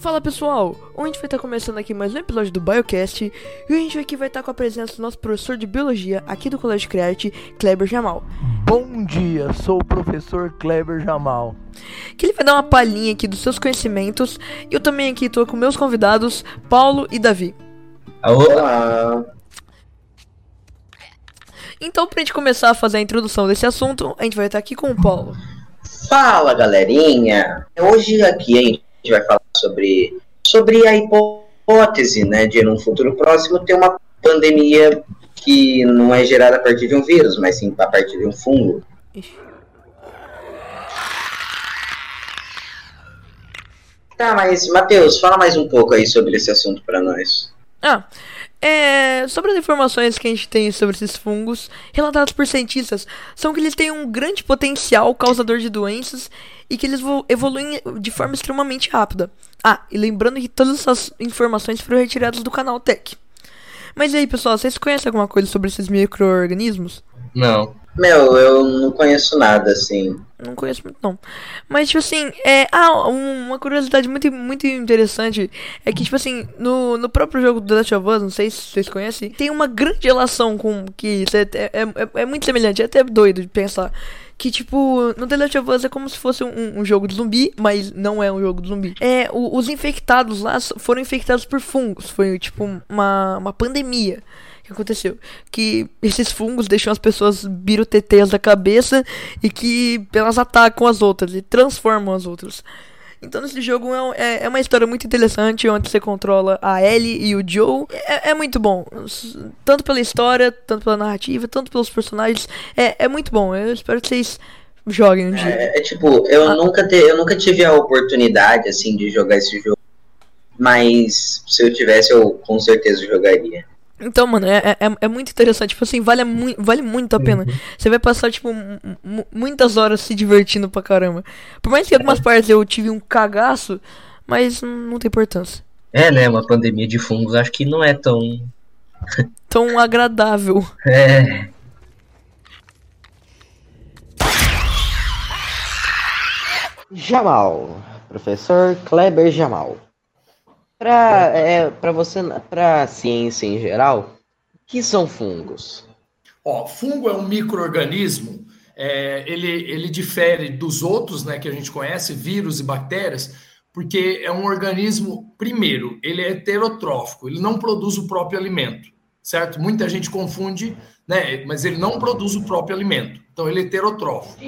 Fala pessoal, hoje a gente vai estar começando aqui mais um episódio do Biocast e a gente aqui vai estar com a presença do nosso professor de biologia aqui do Colégio Create, Kleber Jamal. Bom dia, sou o professor Kleber Jamal. Que ele vai dar uma palhinha aqui dos seus conhecimentos e eu também aqui estou com meus convidados, Paulo e Davi. Olá! Então, pra gente começar a fazer a introdução desse assunto, a gente vai estar aqui com o Paulo. Fala galerinha! Hoje aqui a gente vai falar sobre, sobre a hipótese né, de num futuro próximo ter uma pandemia que não é gerada a partir de um vírus, mas sim a partir de um fungo. Tá, mas Matheus, fala mais um pouco aí sobre esse assunto para nós. Ah, é, sobre as informações que a gente tem sobre esses fungos, relatadas por cientistas, são que eles têm um grande potencial causador de doenças e que eles vo- evoluem de forma extremamente rápida. Ah, e lembrando que todas essas informações foram retiradas do canal Tech. Mas aí, pessoal, vocês conhecem alguma coisa sobre esses micro-organismos? Não. Meu, eu não conheço nada assim. Não conheço muito, não. Mas, tipo assim, é. Ah, um- uma curiosidade muito, muito interessante é que, tipo assim, no, no próprio jogo do The Last of Us, não sei se vocês conhecem, tem uma grande relação com. que isso é, é, é, é muito semelhante, é até doido de pensar. Que, tipo, no The Last of Us é como se fosse um, um jogo de zumbi, mas não é um jogo de zumbi. É, o- os infectados lá foram infectados por fungos. Foi, tipo, uma, uma pandemia que aconteceu. Que esses fungos deixam as pessoas biroteteias da cabeça e que elas atacam as outras e transformam as outras. Então nesse jogo é, um- é, é uma história muito interessante onde você controla a Ellie e o Joe. É, é muito bom. Tanto pela história, tanto pela narrativa, tanto pelos personagens. É, é muito bom. Eu espero que vocês joguem um dia. É, é tipo, eu, Ah. nunca te, eu nunca tive a oportunidade assim de jogar esse jogo. Mas se eu tivesse, eu com certeza jogaria. Então, mano, é, é, é muito interessante. Tipo assim, vale, mui- vale muito a pena. Você vai passar, tipo, mu- mu- muitas horas se divertindo pra caramba. Por mais que em algumas partes eu tive um cagaço, mas não não tem importância. É, né? Uma pandemia de fungos acho que não é tão. Tão agradável. É. Jamal, professor Kleber Jamal. Para é, para você, para ciência em geral, o que são fungos? Ó, fungo é um microorganismo, é, ele, ele difere dos outros, né, que a gente conhece, vírus e bactérias, porque é um organismo, primeiro, ele é heterotrófico, ele não produz o próprio alimento, certo? Muita gente confunde, né, mas ele não produz o próprio alimento, então ele é heterotrófico.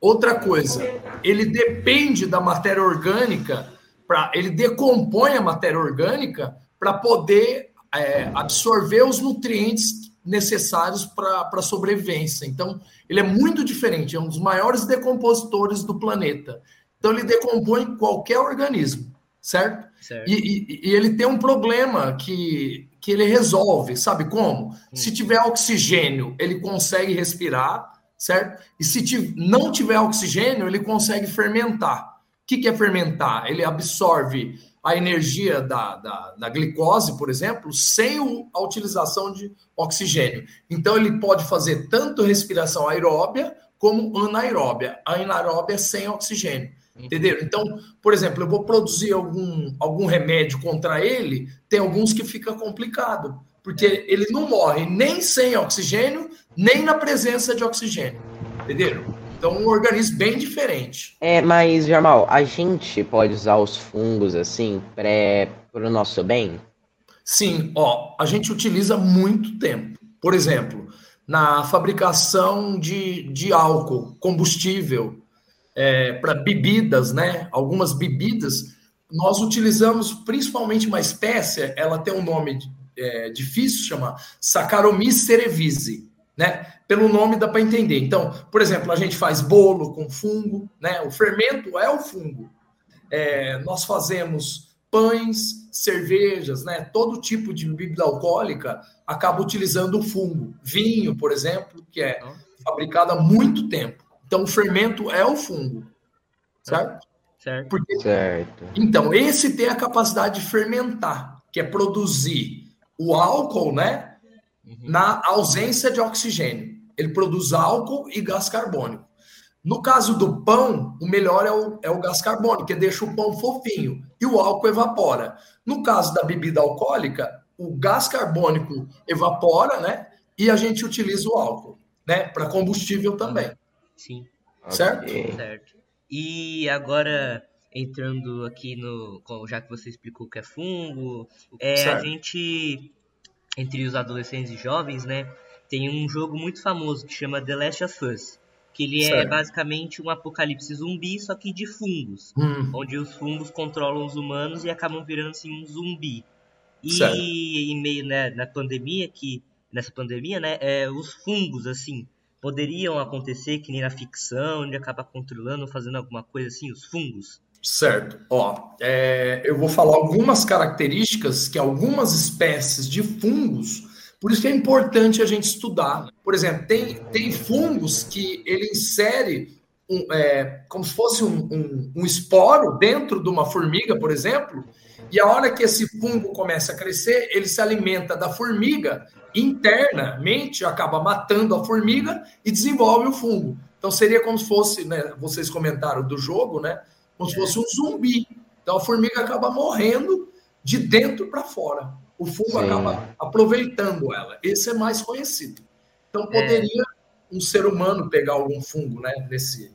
Outra coisa, ele depende da matéria orgânica, pra, ele decompõe a matéria orgânica para poder é, absorver os nutrientes necessários para a sobrevivência. Então, ele é muito diferente, é um dos maiores decompositores do planeta. Então, ele decompõe qualquer organismo, certo? Certo. E, e- e ele tem um problema que, que ele resolve, sabe como? Se tiver oxigênio, ele consegue respirar, certo? E se não tiver oxigênio, ele consegue fermentar. O que, que é fermentar? Ele absorve a energia da, da, da glicose, por exemplo, sem o- a utilização de oxigênio. Então, ele pode fazer tanto respiração aeróbia como anaeróbia. A anaeróbia é sem oxigênio. Entendeu? Então, por exemplo, eu vou produzir algum, algum remédio contra ele, tem alguns que fica complicado, porque ele não morre nem sem oxigênio, nem na presença de oxigênio. Entenderam? Então, um organismo bem diferente. É, mas Jamal, a gente pode usar os fungos assim para o nosso bem? Sim, ó, a gente utiliza muito tempo. Por exemplo, na fabricação de, de álcool, combustível, para bebidas, né? Algumas bebidas, nós utilizamos principalmente uma espécie, ela tem um nome é, difícil, chama Saccharomyces cerevisiae, né? Pelo nome dá para entender. Então, por exemplo, a gente faz bolo com fungo, né? O fermento é o fungo. É, nós fazemos pães, cervejas, né? Todo tipo de bebida alcoólica acaba utilizando o fungo. Vinho, por exemplo, que é fabricado há muito tempo. Então, o fermento é o fungo, certo? Certo. Porque Certo. então, esse tem a capacidade de fermentar, que é produzir o álcool, né? Na ausência de oxigênio. Ele produz álcool e gás carbônico. No caso do pão, o melhor é o, é o gás carbônico, que deixa o pão fofinho. e o álcool evapora. No caso da bebida alcoólica, o gás carbônico evapora, né? E a gente utiliza o álcool, né? Para combustível também. Sim, Certo? Ok. certo. E agora, entrando aqui no. Já que você explicou o que é fungo, é, a gente, entre os adolescentes e jovens, né? Tem um jogo muito famoso que chama The Last of Us. Que ele é Certo. basicamente um apocalipse zumbi, só que de fungos. Hum, onde os fungos controlam os humanos e acabam virando assim um zumbi. E Certo. em meio né, na pandemia que nessa pandemia, né, é, os fungos assim poderiam acontecer que nem na ficção, onde acaba controlando, fazendo alguma coisa assim, os fungos. Certo. Ó, é, eu vou falar algumas características que algumas espécies de fungos, por isso que é importante a gente estudar. Por exemplo, tem, tem fungos que ele insere um, é, como se fosse um, um, um esporo dentro de uma formiga, por exemplo, e a hora que esse fungo começa a crescer, ele se alimenta da formiga internamente, acaba matando a formiga e desenvolve o fungo. Então seria como se fosse, né, vocês comentaram do jogo, né? Como se fosse um zumbi. Então a formiga acaba morrendo de dentro para fora. O fungo Sim. acaba aproveitando ela. Esse é mais conhecido. Então poderia um ser humano pegar algum fungo, né? Nesse.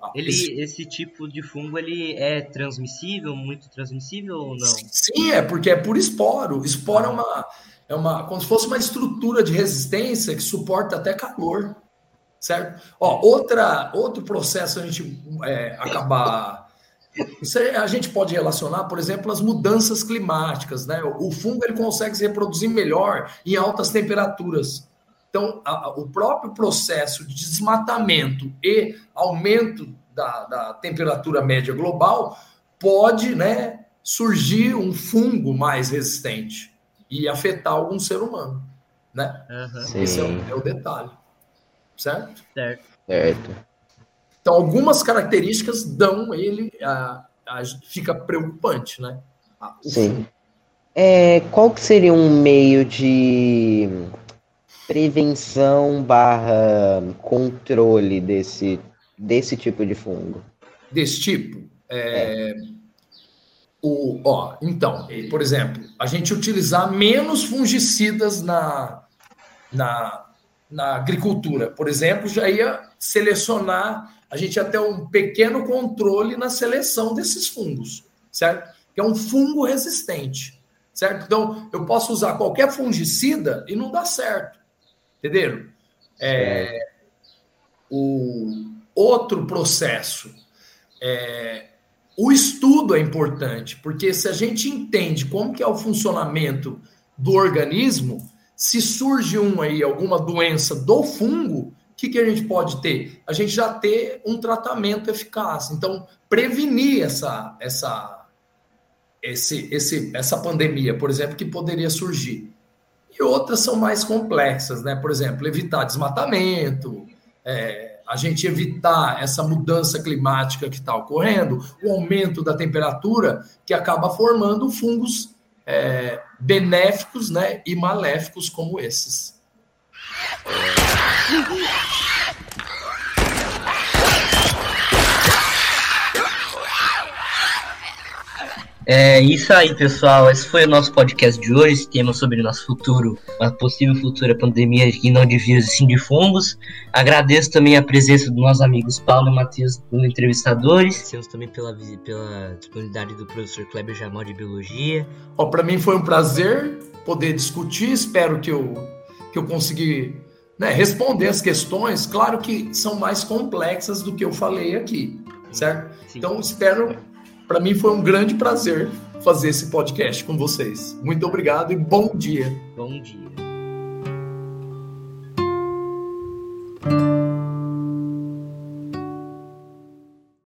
ah, Ele esse- esse tipo de fungo ele é transmissível, muito transmissível ou não? Sim, é porque é por esporo. Esporo é uma, é uma, como se fosse uma estrutura de resistência que suporta até calor, certo? Ó, outra, outro processo a gente é, acabar, a gente pode relacionar, por exemplo, as mudanças climáticas, né? O fungo ele consegue se reproduzir melhor em altas temperaturas. Então, a- a- o próprio processo de desmatamento e aumento da, da temperatura média global pode, né, surgir um fungo mais resistente e afetar algum ser humano, né? Sim, Esse é o, é o detalhe, certo? certo. certo. Então, algumas características dão ele, a, a- fica preocupante, né? O Sim. É, qual que seria um meio de prevenção barra controle desse, desse tipo de fungo? desse tipo. É, o, ó, então, por exemplo, a gente utilizar menos fungicidas na, na, na agricultura, por exemplo, já ia selecionar, a gente ter um pequeno controle na seleção desses fungos, certo? Que é um fungo resistente, certo? Então, eu posso usar qualquer fungicida e não dá certo, entenderam? É, o outro processo é, o estudo é importante, porque se a gente entende como que é o funcionamento do organismo, se surge um aí, alguma doença do fungo, que, que a gente pode ter? A gente já ter um tratamento eficaz. Então, prevenir essa, essa, esse, esse, essa pandemia, por exemplo, que poderia surgir. E outras são mais complexas, né? Por exemplo, evitar desmatamento, é, a gente evitar essa mudança climática que está ocorrendo, o aumento da temperatura que acaba formando fungos é, benéficos né, e maléficos como esses. É isso aí, pessoal. Esse foi o nosso podcast de hoje. Esse tema sobre o nosso futuro, uma possível futura pandemia que não de vírus e sim de fungos. Agradeço também a presença dos nossos amigos Paulo e Matheus, como entrevistadores. Agradecemos também pela, pela disponibilidade do professor Kleber Jamal de Biologia. Para mim foi um prazer poder discutir. Espero que eu, que eu consegui né, responder as questões. Claro que são mais complexas do que eu falei aqui, certo? Sim. Então, espero. Para mim foi um grande prazer fazer esse podcast com vocês. Muito obrigado e bom dia. Bom dia.